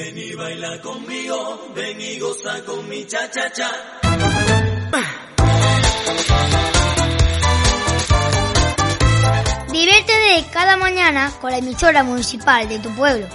Ven y baila conmigo, ven y goza con mi cha-cha-cha. Diviértete cada mañana con la emisora municipal de tu pueblo.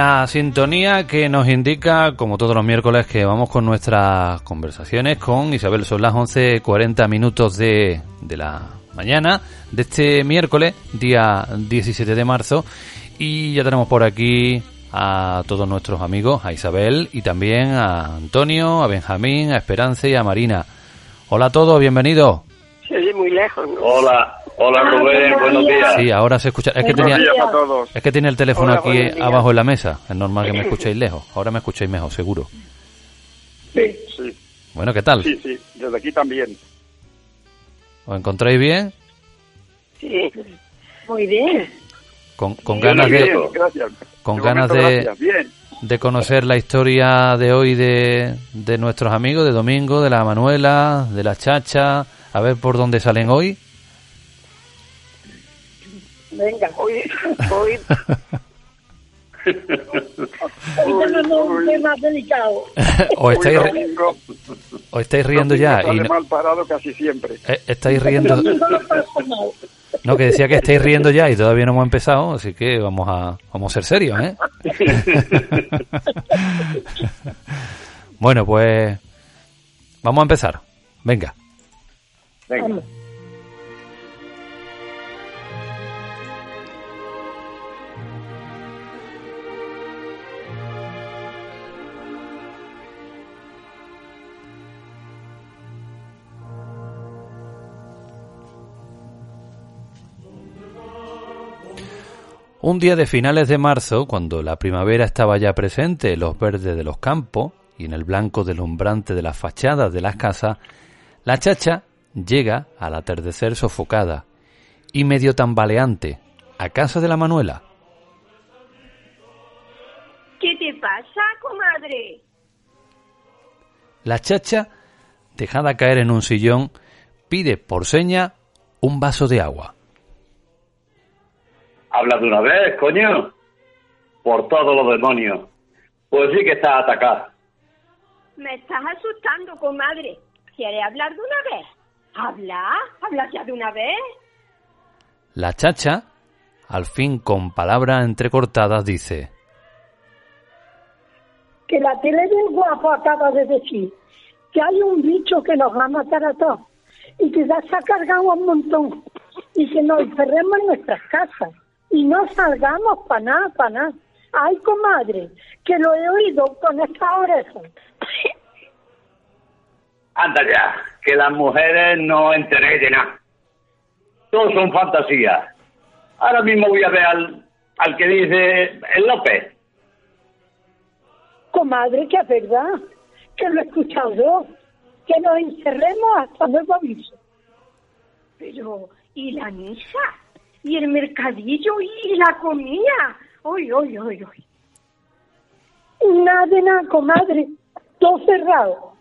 La sintonía que nos indica, como todos los miércoles, que vamos con nuestras conversaciones con Isabel. Son las 11.40 minutos de, de la mañana de este miércoles, día 17 de marzo. Y ya tenemos por aquí a todos nuestros amigos, a Isabel y también a Antonio, a Benjamín, a Esperanza y a Marina. Hola a todos, bienvenidos. Se oye muy lejos, ¿no? Hola, hola Ah, Rubén, buenos días. Sí, ahora se escucha. Es que tenía, días. a todos. es que tiene el teléfono Hola, aquí abajo en la mesa. Es normal que me escuchéis lejos. Ahora me escucháis mejor, seguro. Sí, sí, Bueno, ¿qué tal? sí, sí, desde aquí también. ¿Os encontráis bien? Sí. Muy bien. Con, con Bien, ganas bien, de, gracias. con De ganas momento, de, gracias. Bien, de conocer la historia de hoy de, de nuestros amigos, de Domingo, de la Manuela, de la Chacha, a ver por dónde salen hoy. Venga, hoy, hoy, hoy tenemos un tema delicado. ¿O estáis, ri- o estáis riendo ya? Y no- mal parado casi siempre. eh, estáis riendo. No, que decía que estáis riendo ya y todavía no hemos empezado, así que vamos a, vamos a ser serios, ¿eh? bueno, pues vamos a empezar. Venga. Venga. Un día de finales de marzo, cuando la primavera estaba ya presente en los verdes de los campos y en el blanco deslumbrante de las fachadas de las casas, la chacha llega al atardecer sofocada y medio tambaleante a casa de la Manuela. ¿Qué te pasa, comadre? La chacha, dejada caer en un sillón, pide por seña un vaso de agua. Habla de una vez, coño. Por todos los demonios. Pues sí que está atacada. Me estás asustando, comadre. ¿Quieres hablar de una vez? ¿Habla? ¿Habla ya de una vez? La chacha, al fin con palabras entrecortadas, dice que la tele del guapo acaba de decir que hay un bicho que nos va a matar a todos y que ya se ha cargado un montón y que nos encerremos en nuestras casas y no salgamos para nada, para nada. Ay, comadre, que lo he oído con esta oreja. Anda ya, que las mujeres no enteréis de nada. Todos son fantasías. Ahora mismo voy a ver al, al que dice el López. Comadre, que es verdad, que lo he escuchado yo, que nos encerremos hasta nuevo aviso. Pero, ¿y la misa? ¿Y el mercadillo? ¿Y la comida? ¡Uy, uy, uy, uy! Nada de nada, comadre, todo cerrado.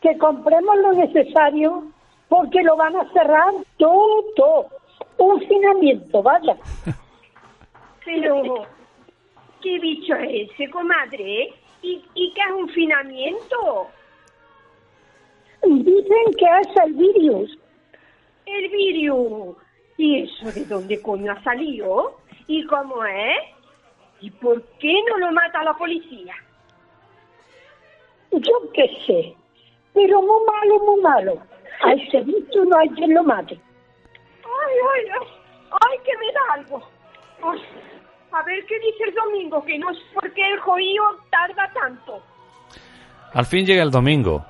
Que compremos lo necesario porque lo van a cerrar todo, todo. Un finamiento, vaya. Pero, ¿qué bicho es ese, comadre? ¿Y, y qué es un finamiento? Dicen que es el virus. El virus. ¿Y eso de dónde coño ha salido? ¿Y cómo es? ¿Y por qué no lo mata la policía? Yo qué sé, pero muy malo, muy malo. A ese bicho no hay quien lo mate. ¡Ay, ay, ay! ¡Ay, que me da algo! Ay, a ver qué dice el domingo, que no sé por qué el joío tarda tanto. Al fin llega el domingo,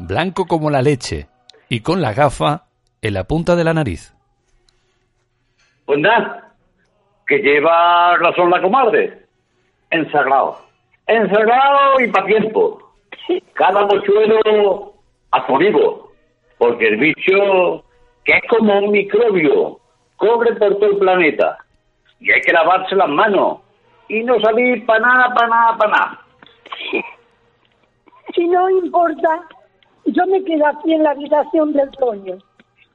blanco como la leche y con la gafa en la punta de la nariz. Pues nada, que lleva razón la comadre. encerrado. Encerrado y para tiempo. Cada mochuelo a su vivo. Porque el bicho, que es como un microbio, cobre por todo el planeta. Y hay que lavarse las manos. Y no salir para nada, para nada, para nada. Si no importa, yo me quedo aquí en la habitación del Toño.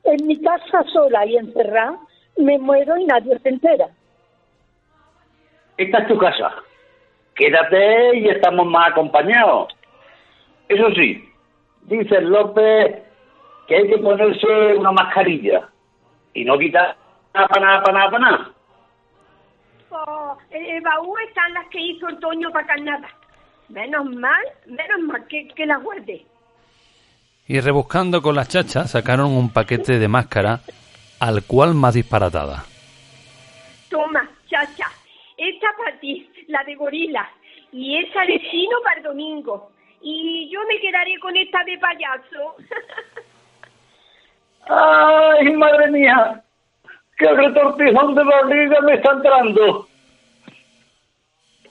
En mi casa sola y encerrada, me muero y nadie se entera. Esta es tu casa. Quédate y estamos más acompañados. Eso sí, dice López que hay que ponerse una mascarilla y no quitar nada para nada, para nada, para nada. Oh, en el baúl están las que hizo el Toño para carnada. Menos mal, menos mal que, que las guarde. Y rebuscando con las chachas sacaron un paquete de máscara al cual más disparatada. Toma, chacha, esta para ti, la de gorila, y esa de chino para el domingo. Y yo me quedaré con esta de payaso. ¡Ay, madre mía! ¡Qué retortijón de barriga me está entrando!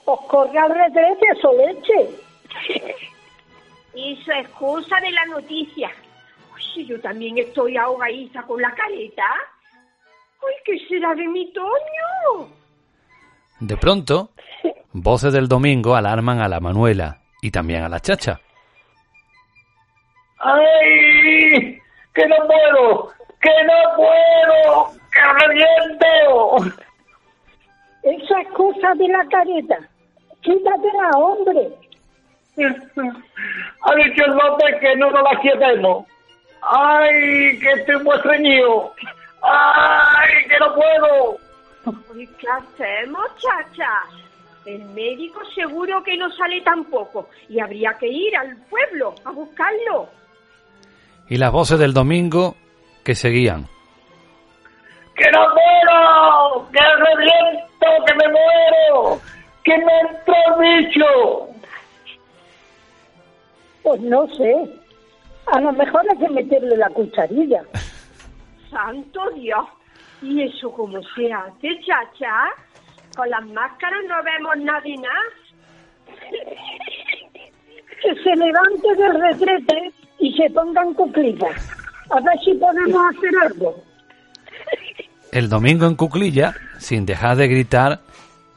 Os corre al retrete, leche. Eso es cosa de la noticia. Uy, yo también estoy ahogadiza con la careta. Uy, ¿qué será de mi Toño? De pronto, voces del domingo alarman a la Manuela y también a la chacha. ¡Ay! ¡Que no puedo! ¡Que no puedo! ¡Que reviento! Esa es cosa de la careta. Quítatela, hombre. Ha dicho el López que no nos la quietemos. ¡Ay! ¡Que estoy muy estreñido! ¡Ay! ¡Que no puedo! ¿qué hacemos, chacha? El médico seguro que no sale tampoco y habría que ir al pueblo a buscarlo. Y las voces del domingo que seguían. ¡Que no puedo! ¡Que reviento! ¡Que me muero! ¡Que me entró el bicho! Pues no sé. A lo mejor hay que meterle la cucharilla. ¡Santo Dios! ¿Y eso cómo se hace, chacha? Con las máscaras no vemos nadie nada. Que se levante del retrete y se pongan cuclillas. A ver si podemos hacer algo. El domingo en cuclilla, sin dejar de gritar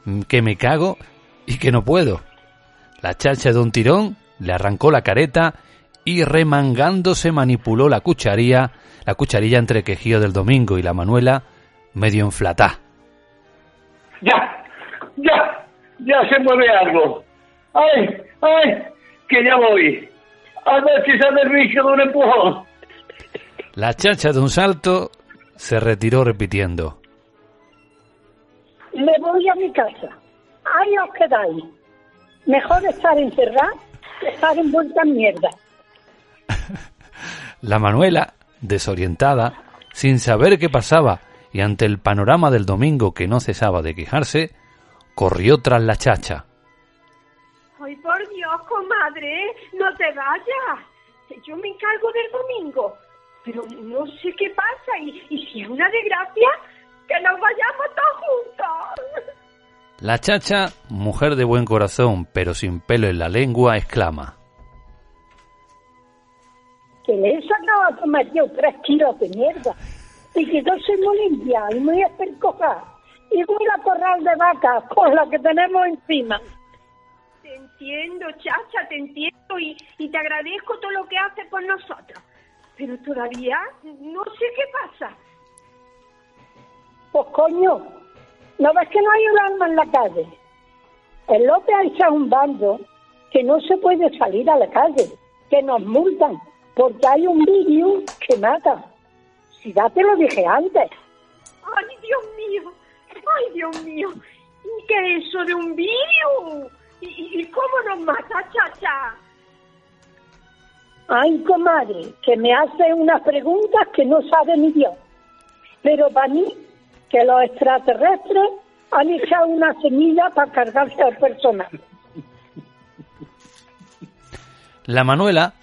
mm, que me cago y que no puedo. La chacha de un tirón le arrancó la careta y remangándose manipuló la cucharilla, la cucharilla entre el quejío del domingo y la Manuela, medio enflatá. ¡Ya! ¡Ya! ¡Ya se mueve algo! ¡Ay! ¡Ay! ¡Que ya voy! A ver si sale el bicho de un empujón. La chacha de un salto se retiró repitiendo. Me voy a mi casa. Ahí os quedáis. Mejor estar encerrada que estar envuelta en mierda. La Manuela, desorientada, sin saber qué pasaba y ante el panorama del domingo que no cesaba de quejarse, corrió tras la chacha. ¡Ay, por Dios, comadre! ¡No te vayas! Yo me encargo del domingo. Pero no sé qué pasa. Y, y si es una desgracia, que nos vayamos todos juntos. La chacha, mujer de buen corazón pero sin pelo en la lengua, exclama. Que le he sacado a tomar yo tres kilos de mierda. Y que yo soy muy limpia y muy espercoja. Y voy a corral de vaca con la que tenemos encima. Te entiendo, chacha, te entiendo y, y te agradezco todo lo que haces por nosotros. Pero todavía no sé qué pasa. Pues coño, ¿no ves que no hay un alma en la calle? El López ha echado un bando que no se puede salir a la calle, que nos multan, porque hay un virus que mata. Si ya te lo dije antes. ¡Ay, Dios mío! ¡Ay, Dios mío! ¿Y qué es eso de un virus? ¿Y, y, y cómo nos mata, chacha? Ay, comadre, que me hace unas preguntas que no sabe ni Dios. Pero para mí, que los extraterrestres han echado una semilla para cargarse al personal. La Manuela,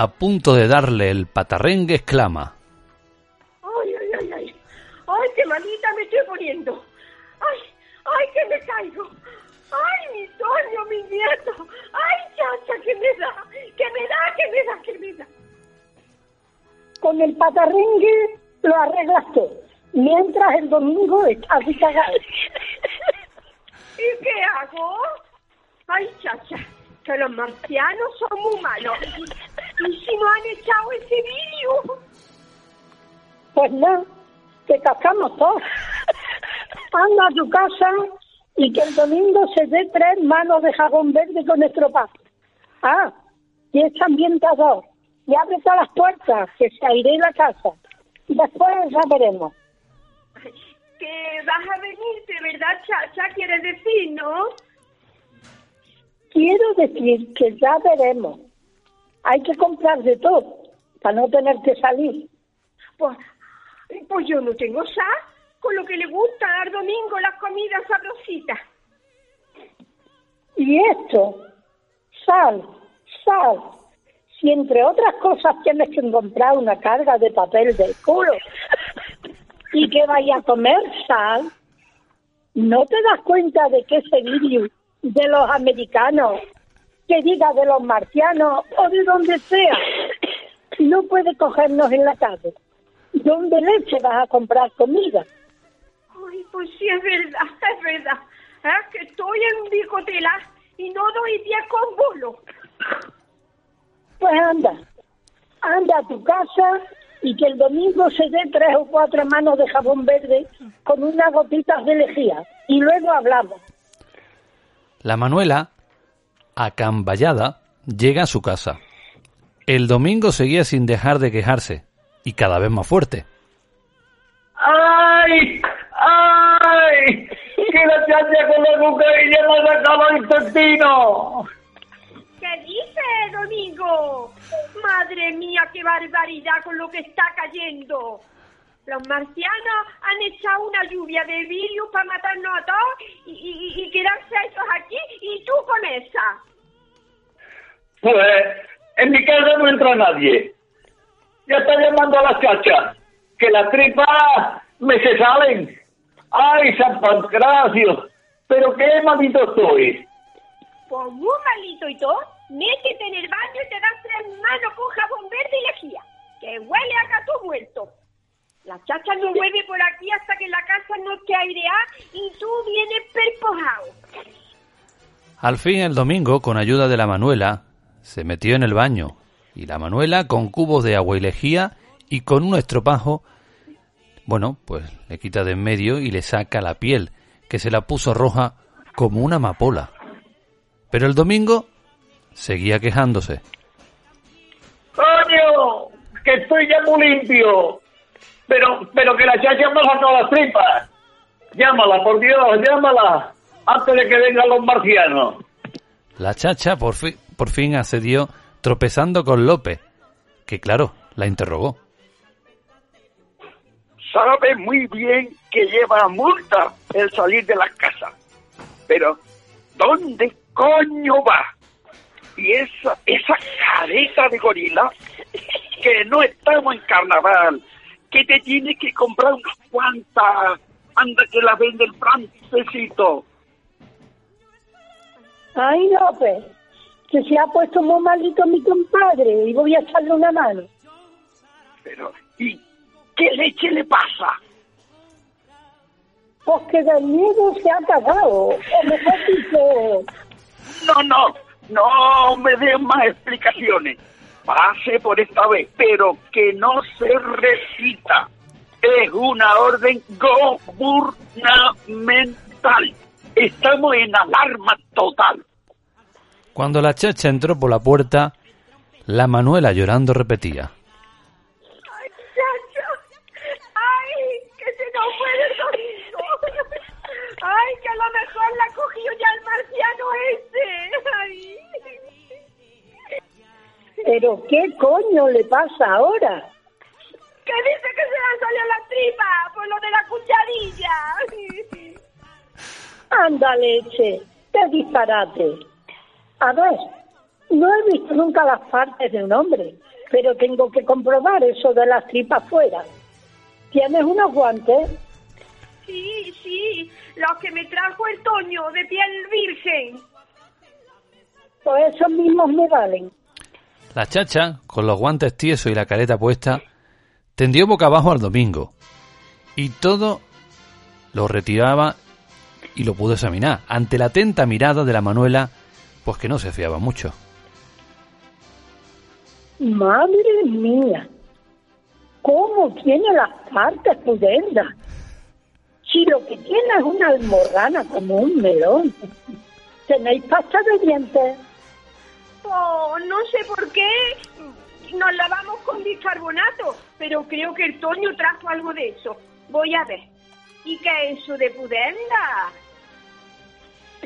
a punto de darle el patarrengue, exclama. ¡Ay, ay, ay, ay! ¡Ay, qué malita me estoy poniendo! ¡Ay, ay, que me caigo! ¡Ay, mi Toño, mi nieto! ¡Ay, chacha, que me da! ¡Que me da, que me da, que me da! Con el patarringue lo arreglas todo, mientras el domingo estás así. ¿Y qué hago? Ay, chacha, que los marcianos son muy malos. ¿Y si no han echado ese vídeo? Pues no, te cascamos todos. Anda a tu casa y que el domingo se dé tres manos de jabón verde con estropajo. Ah, y es ambientador. Y abre todas las puertas, que se aire la casa. Y después ya veremos. Que vas a venirte, ¿verdad, chacha? Quieres decir, ¿no? Quiero decir que ya veremos. Hay que comprar de todo para no tener que salir. Pues, pues yo no tengo sal, con lo que le gusta dar domingo las comidas sabrositas. Y esto, sal, sal. Si entre otras cosas tienes que encontrar una carga de papel del culo y que vaya a comer sal, ¿no te das cuenta de que ese virus de los americanos, que diga de los marcianos o de donde sea, no puede cogernos en la calle? ¿Dónde leche vas a comprar comida? Ay, pues sí, es verdad, es verdad. Es que estoy en bicotela y no doy día con bolo. Pues anda, anda a tu casa y que el domingo se dé tres o cuatro manos de jabón verde con unas gotitas de lejía y luego hablamos. La Manuela, acamballada, llega a su casa. El domingo seguía sin dejar de quejarse, y cada vez más fuerte. ¡Ay! ¡Ay! ¡Que la chacha con la cucarilla me ha sacado el intestino! ¿Qué dice, Domingo? Madre mía, qué barbaridad con lo que está cayendo. Los marcianos han echado una lluvia de virus para matarnos a todos y, y, y quedarse ellos aquí y tú con esa. Pues en mi casa no entra nadie. Ya está llamando a la chacha. Que las tripas me se salen. ¡Ay, San Pancracio! Pero qué malito estoy. Pues muy malito y todo, métete en el baño y te das tres manos con jabón verde y lejía, que huele a gato muerto. La chacha no vuelve por aquí hasta que la casa no esté aireada y tú vienes perpojado. Al fin el domingo, con ayuda de la Manuela, se metió en el baño, y la Manuela, con cubos de agua y lejía y con un estropajo, bueno, pues le quita de en medio y le saca la piel, que se la puso roja como una amapola. Pero el domingo seguía quejándose. ¡Coño! Que estoy ya muy limpio. Pero, pero que la chacha me ha sacado las tripas. Llámala, por Dios, llámala. Antes de que vengan los marcianos. La chacha por, fi- por fin accedió tropezando con López, que claro, la interrogó. sabe muy bien que lleva multa el salir de la casa. Pero, ¿dónde coño va? Y esa, esa careta de gorila, que no estamos en carnaval, que te tiene que comprar unas cuantas, anda que la vende el francesito. Ay, López, que se ha puesto muy malito mi compadre y voy a echarle una mano. Pero, ¿y qué leche le pasa? Pues que del miedo se ha cagado, o mejor dicho, No, no, no me den más explicaciones. Pase por esta vez, pero que no se repita. Es una orden gubernamental. Estamos en alarma total. Cuando la chacha entró por la puerta, la Manuela llorando repetía. ¡Ay, chacha! ¡Ay, que se nos fue el domingo! ¡Ay, que a lo mejor la cogió ya el marciano ese! ¡Ay! pero ¿qué coño le pasa ahora? Que dice que se le han salido las tripas por lo de la cucharilla. Anda, leche, qué disparate. A ver, no he visto nunca las partes de un hombre, pero tengo que comprobar eso de las tripas fuera. ¿Tienes unos guantes? Sí, sí, los que me trajo el Toño de piel virgen. Pues esos mismos me valen. La chacha, con los guantes tiesos y la careta puesta, tendió boca abajo al domingo. Y todo lo retiraba y lo pudo examinar, ante la atenta mirada de la Manuela, pues que no se fiaba mucho. Madre mía, ¿cómo tiene las partes pudendas? Si lo que tiene es una almorrana como un melón. ¿Tenéis pasta de dientes? Oh, no sé por qué nos lavamos con bicarbonato, pero creo que el Toño trajo algo de eso. Voy a ver. ¿Y qué es eso de pudenda?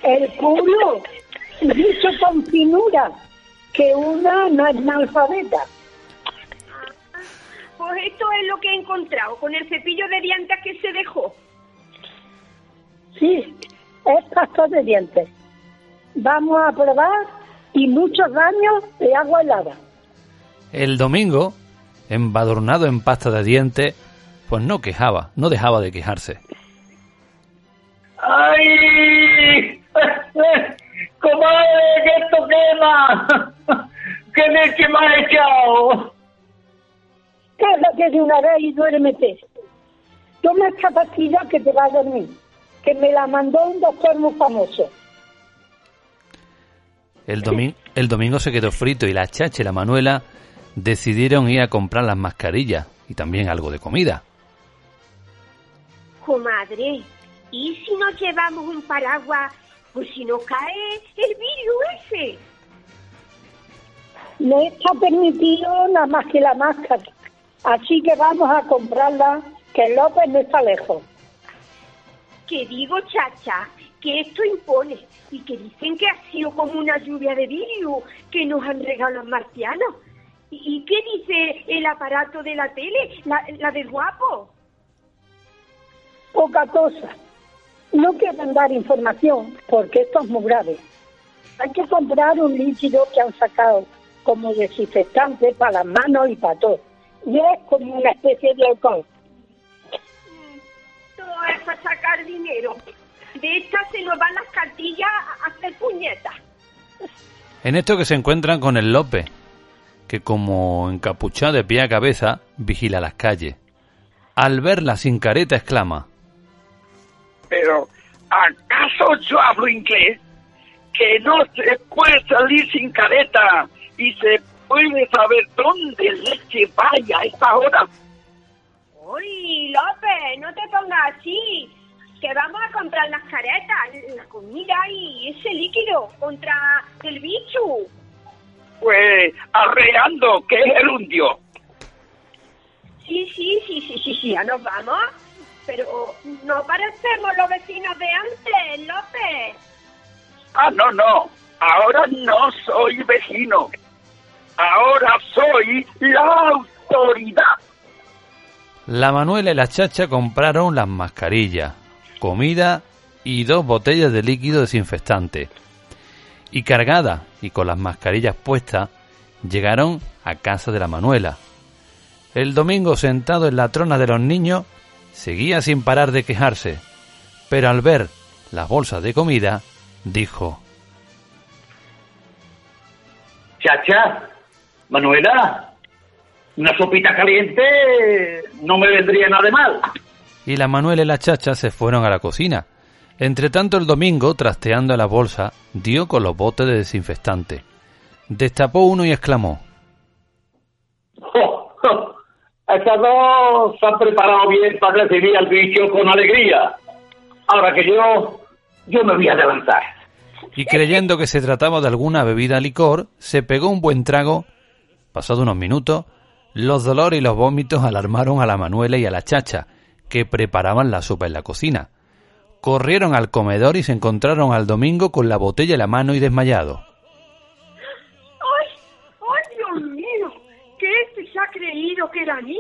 El culo, dicho con finura, que una no es analfabeta. Pues esto es lo que he encontrado con el cepillo de dientes que se dejó. Sí, es pasta de dientes. Vamos a probar y muchos daños de agua helada. El domingo, embadurnado en pasta de dientes, pues no quejaba, no dejaba de quejarse. ¡Ay! ¡Comadre, que esto quema! ¡Qué leche ha echado! Cállate de una vez y duérmete. Toma esta pastilla que te va a dormir, que me la mandó un doctor muy famoso. El, domi- el domingo se quedó frito y la chacha y la Manuela decidieron ir a comprar las mascarillas y también algo de comida. Comadre, ¿y si nos llevamos un paraguas? Pues si nos cae el virus ese. No está permitido nada más que la máscara. Así que vamos a comprarla, que López no está lejos. Que digo, chacha, que esto impone y que dicen que ha sido como una lluvia de virus que nos han regalado los marcianos. ¿Y y qué dice el aparato de la tele, la, la del guapo? Poca cosa. No quieren dar información porque esto es muy grave. Hay que comprar un líquido que han sacado como desinfectante para las manos y para todo. Y es como una especie de alcohol. Todo es para sacar dinero. De estas se nos van las cartillas a hacer puñetas. En esto que se encuentran con el López, que como encapuchado de pie a cabeza, vigila las calles. Al verla sin careta exclama, Pero, ¿acaso yo hablo inglés? Que no se puede salir sin careta y se puede saber dónde leche vaya a esta hora. Uy, López, no te pongas así. Que vamos a comprar las caretas, la comida y ese líquido contra el bicho. Pues arreando que es el hundio. Sí, sí, sí, sí, sí, sí, ya nos vamos. Pero no parecemos los vecinos de antes, López. Ah, no, no. Ahora no soy vecino. Ahora soy la autoridad. La Manuela y la Chacha compraron las mascarillas, comida y dos botellas de líquido desinfectante. Y cargadas y con las mascarillas puestas, llegaron a casa de la Manuela. El domingo sentado en la trona de los niños, seguía sin parar de quejarse, pero al ver las bolsas de comida, dijo, Chacha, Manuela, una sopita caliente no me vendría nada de mal. y la Manuela y la Chacha se fueron a la cocina. Entre tanto, el domingo, trasteando la bolsa, dio con los botes de desinfectante. Destapó uno y exclamó. Estas dos se han preparado bien para recibir al bicho con alegría. Ahora que yo, yo me voy a adelantar. y creyendo que se trataba de alguna bebida licor, se pegó un buen trago. Pasado unos minutos, los dolores y los vómitos alarmaron a la Manuela y a la Chacha, que preparaban la sopa en la cocina. Corrieron al comedor y se encontraron al domingo con la botella en la mano y desmayado. Ha creído que era mí?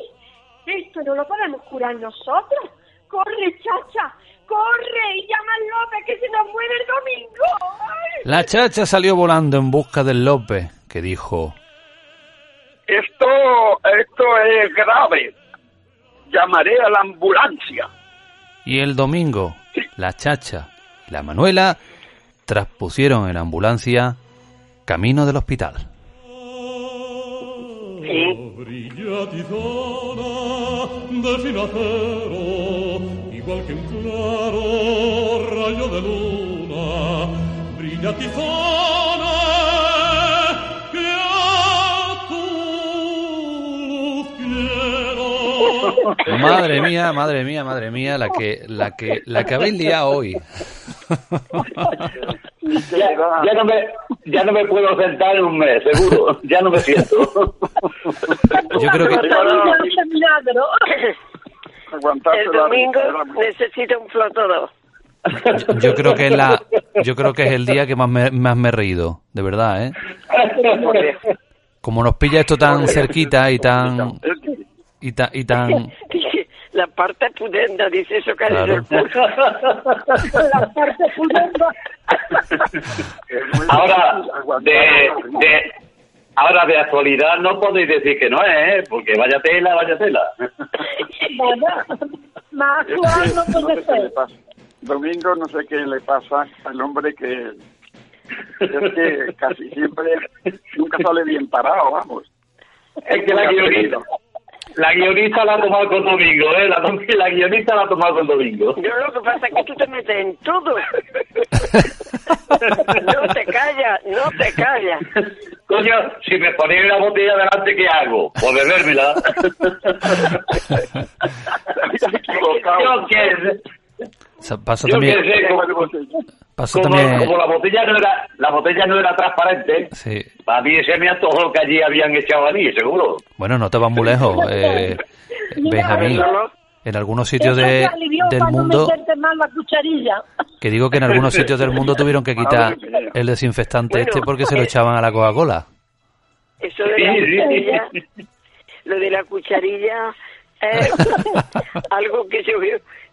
Esto no lo podemos curar nosotros. ¡Corre, chacha! ¡Corre! Y llama al López que se nos muere el domingo. ¡Ay! La Chacha salió volando en busca del López, que dijo, Esto, esto es grave. Llamaré a la ambulancia. Y el domingo, la Chacha y la Manuela traspusieron en ambulancia camino del hospital. Brilla tizona de sin acero, igual que un claro rayo de luna. Brilla tizona que a tu luz quiero. Madre mía, madre mía, madre mía, la que, la que, la que habéis liado hoy. Ya, ya no me, ya no me puedo sentar en un mes, seguro. Ya no me siento. Yo creo que, El domingo necesita un flotador. yo creo que es la, yo creo que es el día que más me, más me he reído, de verdad, ¿eh? Como nos pilla esto tan cerquita y tan, y tan, y tan, la parte pudenda, dice eso que Claro. es el pulso. La parte pudenda. Ahora, de, de, ahora de actualidad no podéis decir que no es, ¿eh? porque vaya tela, vaya tela. Nada. Más actual no no puede ser. Domingo no sé qué le pasa al hombre que es que casi siempre nunca sale bien parado, vamos. Es que la guionista, la guionista la ha tomado con domingo, ¿eh? La, la guionista la ha tomado con domingo. Yo lo que pasa es que tú te metes en todo. No te callas, no te callas. Coño, si me ponéis una botella delante, ¿qué hago? Pues bebérmela. Yo qué sé, sa- pasa yo qué sé, como, pasa como, también, como la botella no era, la botella no era transparente, sí. para mí se me antojó que allí habían echado anís, seguro. Bueno, no te vas muy lejos, eh, Benjamín. En algunos sitios de, del mundo, meterte más la cucharilla. que digo que en algunos sitios del mundo tuvieron que quitar el desinfectante Bueno, este porque se lo echaban a la Coca-Cola. Eso de la cucharilla, lo de la cucharilla es algo que yo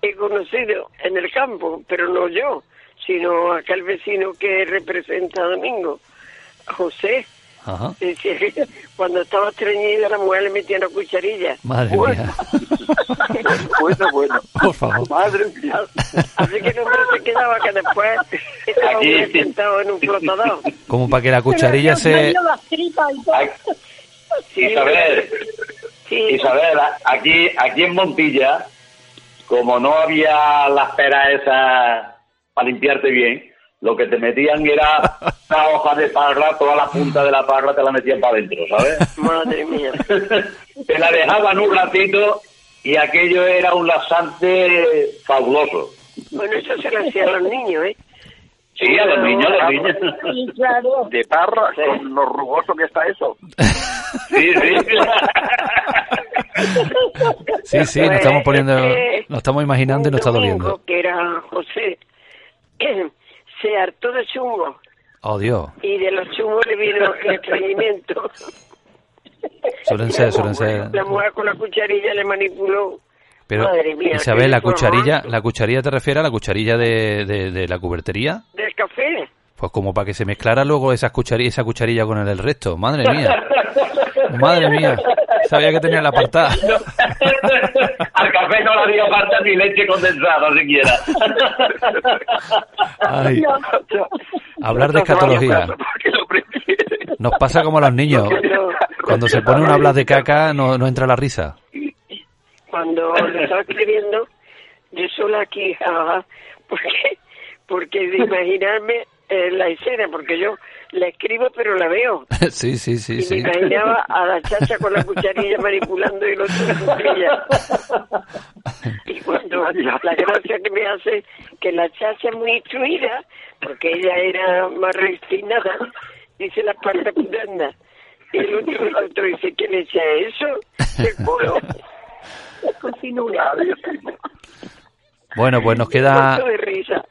he conocido en el campo, pero no yo, sino aquel vecino que representa a Domingo, José. Ajá. Cuando estaba estreñida la mujer le metía una cucharilla. Madre Bueno, mía. Bueno, bueno. Por favor. Madre mía. Así que el hombre se quedaba que después estaba sentado en un flotador. Como para que la cucharilla me se... dio las tripas y todo. Ay, Isabel, Sí, Isabel, aquí, aquí en Montilla, como no había las peras esas para limpiarte bien, lo que te metían era una hoja de parra, toda la punta de la parra te la metían para adentro, ¿sabes? madre mía. te la dejaban un ratito y aquello era un laxante fabuloso. Bueno, eso se lo hacía a los niños, ¿eh? Sí, a los niños, a los niños. Claro, De parra, con lo rugoso que está eso. Sí, sí. Sí, sí, nos estamos poniendo... Eh, Nos estamos imaginando y nos está doliendo. que era José, se hartó de chungo Oh, Dios. y de los chungos le vino el estreñimiento. Suelen ser, suelen ser... La mujer con la cucharilla le manipuló. Pero, Madre mía, Isabel, la cucharilla, ¿la cucharilla te refiere a la cucharilla de, de, de la cubertería? Del café. Pues como para que se mezclara luego esas cuchari- esa cucharilla con el del resto. Madre mía. Madre mía. Sabía que tenía la apartada. Al café no le hacía falta ni leche condensada siquiera. Ay, hablar de escatología. Nos pasa como a los niños. Cuando se pone una hablar de caca, no, no entra la risa. Cuando lo estaba escribiendo, yo sola aquí, porque, porque de imaginarme eh, la escena, porque yo la escribo pero la veo. Sí, sí, sí, y sí. me imaginaba a la chacha con la cucharilla manipulando y el otro la cuchilla. Y cuando la gracia que me hace que la chacha es muy instruida, porque ella era más refinada, dice la parte pudenda. Y el otro, el otro dice, ¿quién echa eso? El culo. Continúa. Bueno, pues nos queda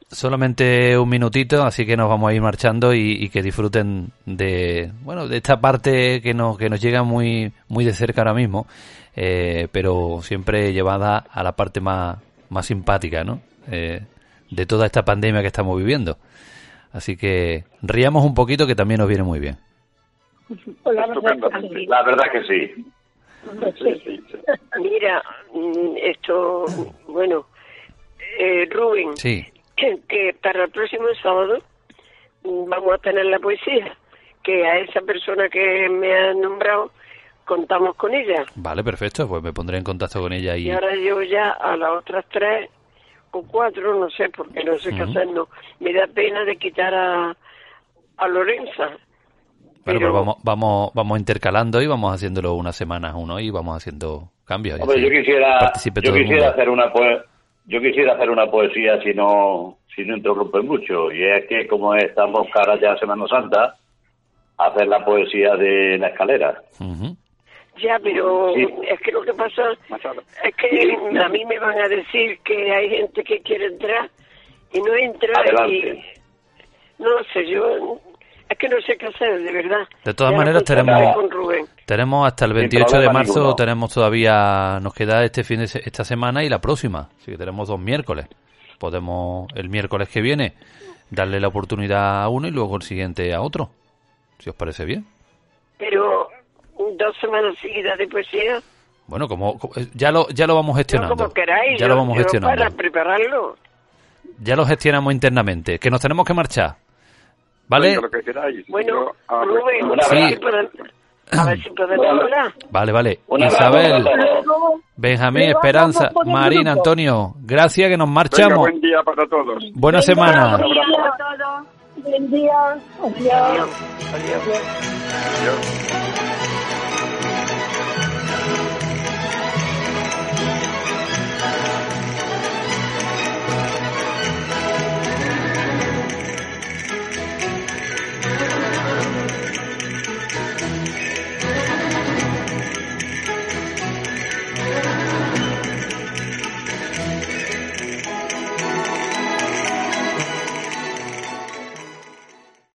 solamente un minutito, así que nos vamos a ir marchando y, y que disfruten de, bueno, de esta parte que nos, que nos llega muy, muy de cerca ahora mismo, eh, pero siempre llevada a la parte más, más simpática, ¿no? Eh, de toda esta pandemia que estamos viviendo. Así que ríamos un poquito que también nos viene muy bien. la verdad es que sí. La verdad que sí. Sí. Mira, mm, esto, bueno, eh, Rubén, Sí. que, que para el próximo sábado vamos a tener la poesía, que a esa persona que me ha nombrado contamos con ella. Vale, perfecto. Pues me pondré en contacto con ella y... Y ahora yo ya a las otras tres o cuatro, no sé, porque no sé qué Ujú. hacer, no. Me da pena de quitar a, a Lorenza. Bueno, pero pero- vamos, vamos, vamos intercalando y vamos haciéndolo unas semanas uno y vamos haciendo cambios. Hombre, yo quisiera, yo todo el quisiera hacer una yo quisiera hacer una poesía si no, si no interrumpe mucho. Y es que como estamos cara ya a Semana Santa, hacer la poesía de la escalera. Ujú. Ya, pero Sí. es que lo que pasa es que a mí me van a decir que hay gente que quiere entrar y no entra Adelante. y no sé, yo es que no sé qué hacer, de verdad. De todas Ya maneras, contactaré tenemos- con Rubén. Tenemos hasta el Sin 28 de marzo, ninguno. tenemos todavía, nos queda este fin de se- esta semana y la próxima, así que tenemos dos miércoles. Podemos el miércoles que viene darle la oportunidad a uno y luego el siguiente a otro, si os parece bien. Pero dos semanas seguidas de poesía, Bueno, como eh, ya lo ya lo vamos no gestionando. como queráis, ya yo- lo vamos yo gestionando. para prepararlo. Ya lo gestionamos internamente, que nos tenemos que marchar. ¿Vale? Venga, lo que queráis. Bueno, Yo, a ver, Rubén, Una a a ver si hablar. Vale, vale. Isabel, para todos. Benjamín, Esperanza, Marina. Antonio, gracias que nos Venga, marchamos. buen día para todos. Buena Venga, semana. buen día. Buen día. Adiós. Adiós. Adiós.